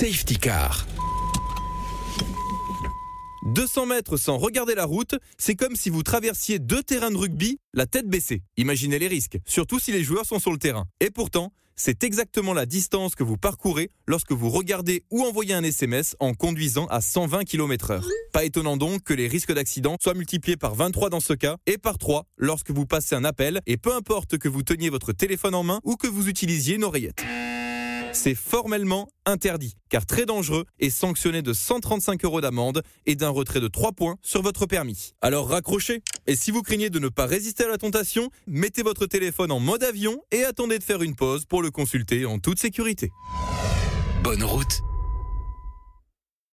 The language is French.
Safety Car. 200 mètres sans regarder la route, c'est comme si vous traversiez deux terrains de rugby, la tête baissée. Imaginez les risques, surtout si les joueurs sont sur le terrain. Et pourtant, c'est exactement la distance que vous parcourez lorsque vous regardez ou envoyez un SMS en conduisant à 120 km heure. Pas étonnant donc que les risques d'accident soient multipliés par 23 dans ce cas et par 3 lorsque vous passez un appel et peu importe que vous teniez votre téléphone en main ou que vous utilisiez une oreillette c'est formellement interdit, car très dangereux et sanctionné de 135 euros d'amende et d'un retrait de 3 points sur votre permis. Alors raccrochez Et si vous craignez de ne pas résister à la tentation, mettez votre téléphone en mode avion et attendez de faire une pause pour le consulter en toute sécurité. Bonne route